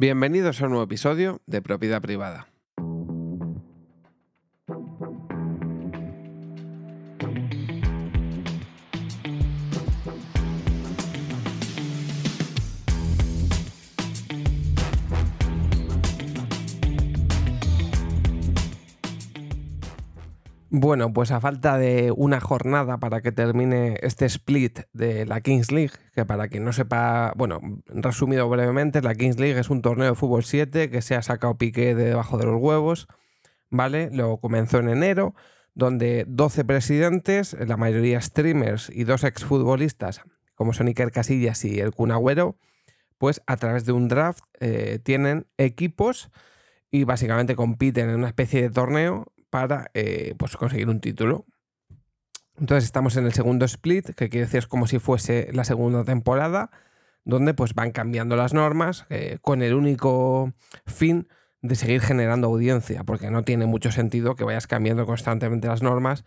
Bienvenidos a un nuevo episodio de Propiedad Privada. Bueno, pues a falta de una jornada para que termine este split de la Kings League, que para quien no sepa, bueno, resumido brevemente, la Kings League es un torneo de fútbol 7 que se ha sacado piqué de debajo de los huevos, ¿vale? Lo comenzó en enero, donde 12 presidentes, la mayoría streamers y dos exfutbolistas, como son Iker Casillas y el Kun Agüero, pues a través de un draft eh, tienen equipos y básicamente compiten en una especie de torneo para eh, pues conseguir un título. Entonces estamos en el segundo split, que quiere decir es como si fuese la segunda temporada, donde pues van cambiando las normas eh, con el único fin de seguir generando audiencia, porque no tiene mucho sentido que vayas cambiando constantemente las normas,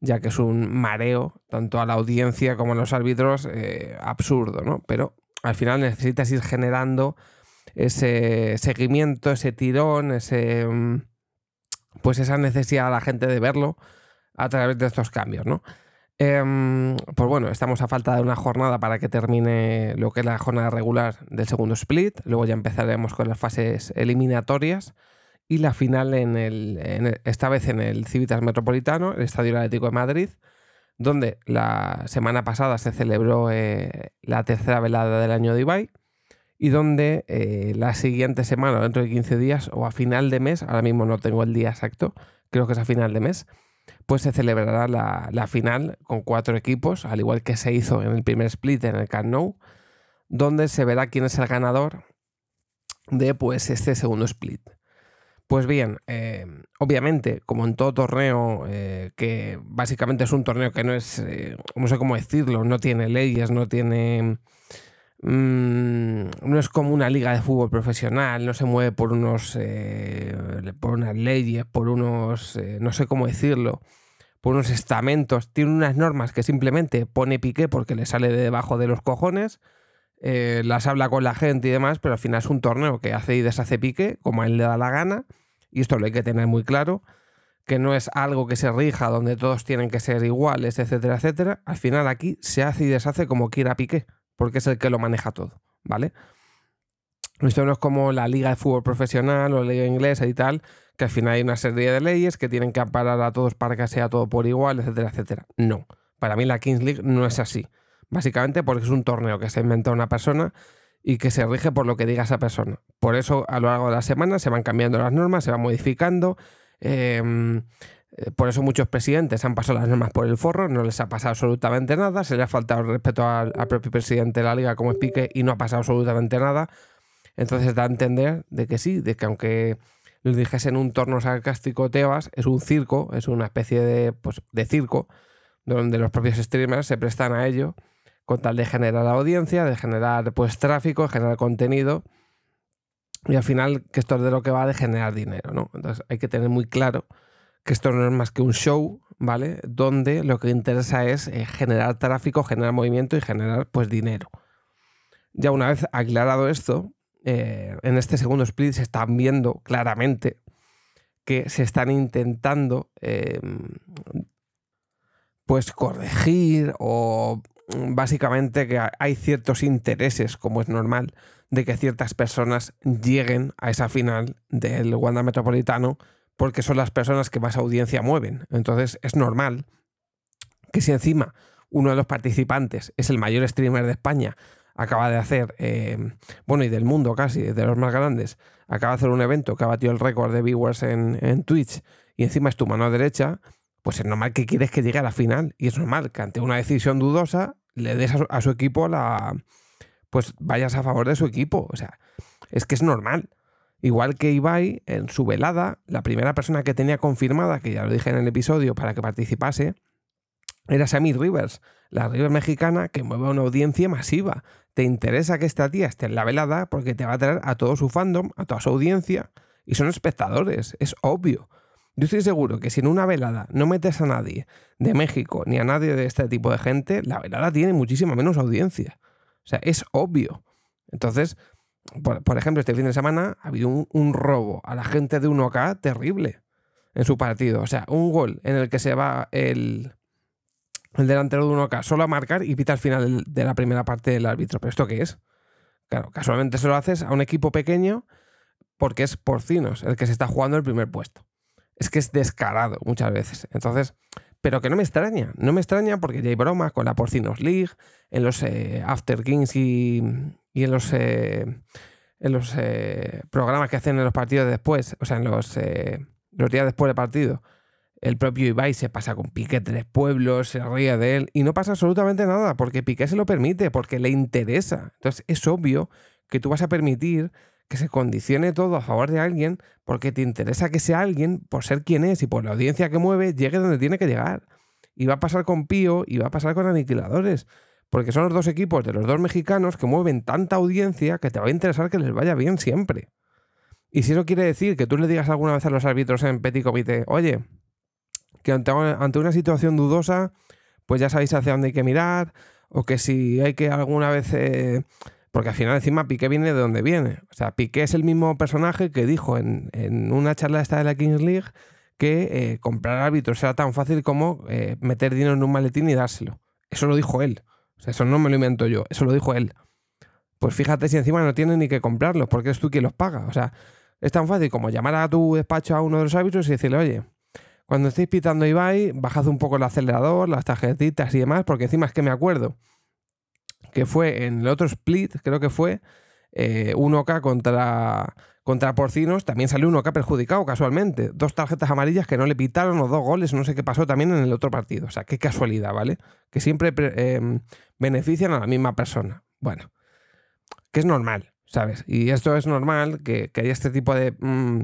ya que es un mareo tanto a la audiencia como a los árbitros eh, absurdo, ¿no? Pero al final necesitas ir generando ese seguimiento, ese tirón, ese... Mm, pues esa necesidad a la gente de verlo a través de estos cambios, ¿no? Em, pues bueno, estamos a falta de una jornada para que termine lo que es la jornada regular del segundo split. Luego ya empezaremos con las fases eliminatorias y la final en esta vez en el Civitas Metropolitano, el Estadio Atlético de Madrid, donde la semana pasada se celebró eh, la tercera velada del año de Ibai y donde eh, la siguiente semana, dentro de 15 días o a final de mes, ahora mismo no tengo el día exacto, creo que es a final de mes, pues se celebrará la, final con cuatro equipos, al igual que se hizo en el primer split en el Camp donde se verá quién es el ganador de pues este segundo split. Pues bien, eh, obviamente, como en todo torneo, eh, que básicamente es un torneo que no es, no sé cómo decirlo, no tiene leyes, no tiene Mm, no es como una liga de fútbol profesional, no se mueve por unos eh, por unas leyes, por unos eh, no sé cómo decirlo, por unos estamentos, tiene unas normas que simplemente pone piqué porque le sale de debajo de los cojones, eh, las habla con la gente y demás, pero al final es un torneo que hace y deshace pique como a él le da la gana, y esto lo hay que tener muy claro, que no es algo que se rija donde todos tienen que ser iguales, etcétera, etcétera. Al final aquí se hace y deshace como quiera piqué porque es el que lo maneja todo, ¿vale? No es como la liga de fútbol profesional o la liga inglesa y tal, que al final hay una serie de leyes que tienen que amparar a todos para que sea todo por igual, etcétera, etcétera. No, para mí la Kings League no es así. Básicamente porque es un torneo que se inventa una persona y que se rige por lo que diga esa persona. Por eso a lo largo de la semana se van cambiando las normas, se van modificando. Eh, por eso muchos presidentes han pasado las normas por el forro, no les ha pasado absolutamente nada, se le ha faltado el respeto al, propio presidente de la liga como explique y no ha pasado absolutamente nada. Entonces da a entender de que sí, de que aunque lo dijese en un torno sarcástico Tebas, es un circo, es una especie de, pues, de circo, donde los propios streamers se prestan a ello con tal de generar audiencia, de generar pues tráfico, de generar contenido y al final que esto es de lo que va de generar dinero, ¿no? Entonces hay que tener muy claro que esto no es más que un show, ¿vale? Donde lo que interesa es eh, generar tráfico, generar movimiento y generar pues dinero. Ya una vez aclarado esto, eh, en este segundo split se están viendo claramente que se están intentando em, pues corregir o básicamente que hay ciertos intereses, como es normal, de que ciertas personas lleguen a esa final del Wanda Metropolitano porque son las personas que más audiencia mueven. Entonces es normal que si encima uno de los participantes es el mayor streamer de España, acaba de hacer, eh, bueno, y del mundo casi, de los más grandes, acaba de hacer un evento que ha batido el récord de viewers en, Twitch y encima es tu mano derecha, pues es normal que quieres que llegue a la final y es normal que ante una decisión dudosa le des a su equipo la... pues vayas a favor de su equipo. O sea, es que es normal. Igual que Ibai, en su velada, la primera persona que tenía confirmada, que ya lo dije en el episodio, para que participase, era Sammy Rivers, la Rivers mexicana que mueve una audiencia masiva. Te interesa que esta tía esté en la velada porque te va a traer a todo su fandom, a toda su audiencia, y son espectadores, es obvio. Yo estoy seguro que si en una velada no metes a nadie de México ni a nadie de este tipo de gente, la velada tiene muchísima menos audiencia. O sea, es obvio. Entonces, por, ejemplo, este fin de semana ha habido un, robo a la gente de 1K terrible en su partido. O sea, un gol en el que se va el, el delantero de 1K solo a marcar y pita al final de la primera parte del árbitro. ¿Pero esto qué es? Claro, casualmente se lo haces a un equipo pequeño porque es Porcinos el que se está jugando el primer puesto. Es que es descarado muchas veces. Entonces, pero que no me extraña. No me extraña porque ya hay bromas con la Porcinos League, en los eh, After Kings y, y en los, eh, en los eh, programas que hacen en los partidos después, o sea, en los, los días después del partido. El propio Ibai se pasa con Piqué tres pueblos, se ríe de él y no pasa absolutamente nada porque Piqué se lo permite, porque le interesa. Entonces es obvio que tú vas a permitir que se condicione todo a favor de alguien porque te interesa que sea alguien, por ser quien es y por la audiencia que mueve, llegue donde tiene que llegar. Y va a pasar con Pío y va a pasar con Aniquiladores. Porque son los dos equipos de los dos mexicanos que mueven tanta audiencia que te va a interesar que les vaya bien siempre. Y si eso quiere decir que tú le digas alguna vez a los árbitros en Petit Comité, oye, que ante, una situación dudosa, pues ya sabéis hacia dónde hay que mirar, o que si hay que alguna vez eh, porque al final encima Piqué viene de donde viene. O sea, Piqué es el mismo personaje que dijo en, una charla esta de la Kings League que eh, comprar árbitros era tan fácil como eh, meter dinero en un maletín y dárselo. Eso lo dijo él. O sea, eso no me lo invento yo, eso lo dijo él. Pues fíjate si encima no tiene ni que comprarlos, porque es tú quien los paga. O sea, es tan fácil como llamar a tu despacho a uno de los árbitros y decirle, oye, cuando estéis pitando Ibai, bajad un poco el acelerador, las tarjetitas y demás, porque encima es que me acuerdo que fue en el otro split, creo que fue, 1K eh, contra, contra Porcinos, también salió 1K perjudicado casualmente. Dos tarjetas amarillas que no le pitaron o dos goles, no sé qué pasó también en el otro partido. O sea, qué casualidad, ¿vale? Que siempre em, benefician a la misma persona. Bueno, que es normal, ¿sabes? Y esto es normal que, haya este tipo de... Mm,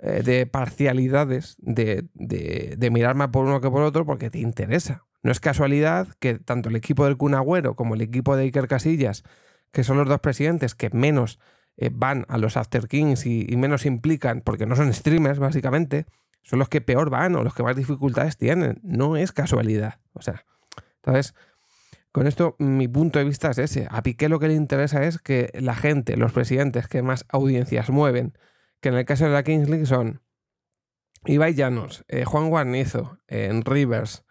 eh, de parcialidades, de, de, de mirar más por uno que por otro, porque te interesa. No es casualidad que tanto el equipo del Kun como el equipo de Iker Casillas, que son los dos presidentes que menos eh, van a los After Kings y, menos implican, porque no son streamers básicamente, son los que peor van o los que más dificultades tienen. No es casualidad. O sea, entonces, con esto mi punto de vista es ese. A Piqué lo que le interesa es que la gente, los presidentes que más audiencias mueven, que en el caso de la Kings League son Ibai Llanos, eh, Juan Guarnizo, en Rivers,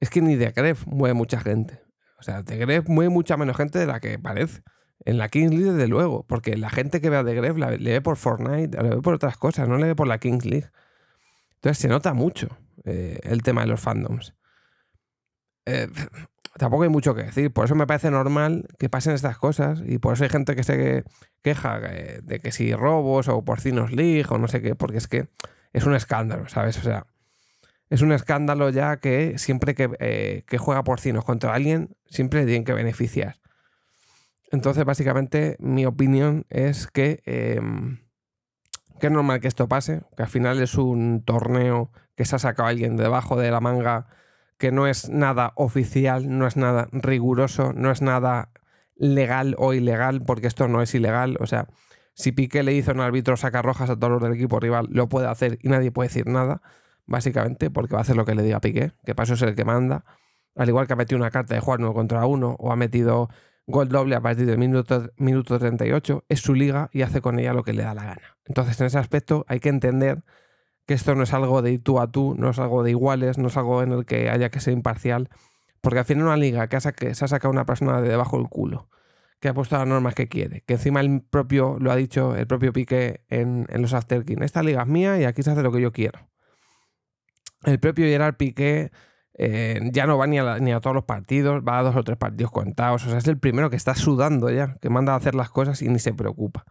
es que ni de Gref mueve mucha gente. O sea, de Gref mueve mucha menos gente de la que parece. En la Kings League, desde luego, porque la gente que ve a The Gref le ve por Fortnite, le ve por otras cosas, no le ve por la Kings League. Entonces se nota mucho eh, el tema de los fandoms. Eh, tampoco hay mucho que decir, por eso me parece normal que pasen estas cosas y por eso hay gente que se queja eh, de que si robos o porcinos league o no sé qué, porque es que es un escándalo, ¿sabes? O sea, es un escándalo ya que siempre que, eh, juega porcinos contra alguien, siempre le tienen que beneficiar. Entonces, básicamente, mi opinión es que, em, que es normal que esto pase, que al final es un torneo que se ha sacado alguien debajo de la manga, que no es nada oficial, no es nada riguroso, no es nada legal o ilegal, porque esto no es ilegal. O sea, si Piqué le hizo un árbitro sacar rojas a todos los del equipo rival, lo puede hacer y nadie puede decir nada básicamente, porque va a hacer lo que le diga Piqué, que paso es el que manda. Al igual que ha metido una carta de jugar uno contra uno o ha metido gol doble a partir del minuto, minuto 38, es su liga y hace con ella lo que le da la gana. Entonces, en ese aspecto hay que entender que esto no es algo de tú a tú, no es algo de iguales, no es algo en el que haya que ser imparcial, porque al final una liga que, se ha sacado una persona de debajo del culo, que ha puesto las normas que quiere, que encima el propio, lo ha dicho el propio Piqué en, en los Afterkin, esta liga es mía y aquí se hace lo que yo quiero. El propio Gerard Piqué eh, ya no va ni a, todos los partidos, va a dos o tres partidos contados. O sea, es el primero que está sudando ya, que manda a hacer las cosas y ni se preocupa.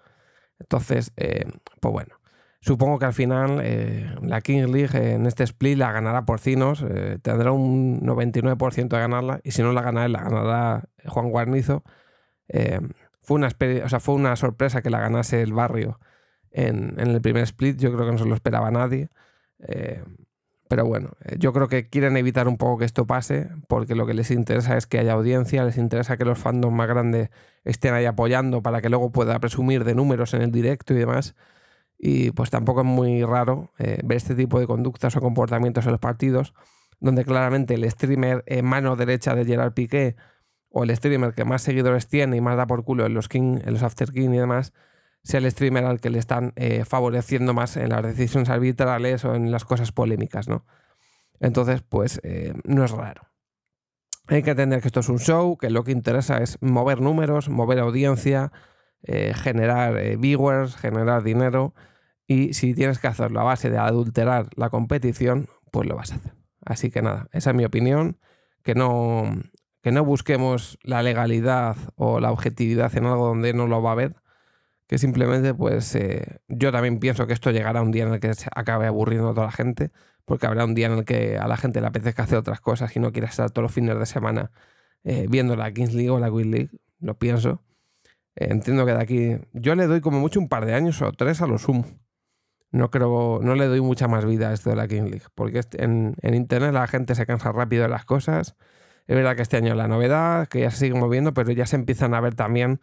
Entonces, eh, pues bueno, supongo que al final eh, la King League en este split la ganará Porcinos, tendrá un 99% de ganarla y si no la gana la ganará Juan Guarnizo. fue, una o sea, fue una sorpresa que la ganase el barrio en, en, el primer split, yo creo que no se lo esperaba nadie. Pero bueno, eh, yo creo que quieren evitar un poco que esto pase, porque lo que les interesa es que haya audiencia, les interesa que los fandoms más grandes estén ahí apoyando para que luego pueda presumir de números en el directo y demás. Y pues tampoco es muy raro eh, ver este tipo de conductas o comportamientos en los partidos, donde claramente el streamer en mano derecha de Gerard Piqué o el streamer que más seguidores tiene y más da por culo en los King, en los After King y demás, sea el streamer al que le están eh, favoreciendo más en las decisiones arbitrales o en las cosas polémicas, ¿no? Entonces, pues eh, no es raro. Hay que entender que esto es un show, que lo que interesa es mover números, mover audiencia, eh, generar viewers, generar dinero. Y si tienes que hacerlo a base de adulterar la competición, pues lo vas a hacer. Así que nada, esa es mi opinión. Que no, que no busquemos la legalidad o la objetividad en algo donde no lo va a haber. Que simplemente, pues eh, yo también pienso que esto llegará un día en el que se acabe aburriendo a toda la gente. Porque habrá un día en el que a la gente le apetezca hacer otras cosas y no quiera estar todos los fines de semana eh, viendo la Kings League o la Queen League. Lo pienso. Eh, entiendo que de aquí. Yo le doy como mucho un par de años o tres a lo sumo no creo, no le doy mucha más vida a esto de la King League, porque en, internet la gente se cansa rápido de las cosas. Es verdad que este año la novedad, que ya se sigue moviendo, pero ya se empiezan a ver también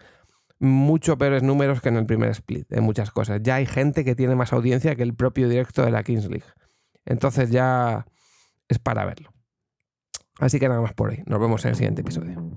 mucho peores números que en el primer split, en muchas cosas. Ya hay gente que tiene más audiencia que el propio directo de la Kings League. Entonces ya es para verlo. Así que nada más por hoy. Nos vemos en el siguiente episodio.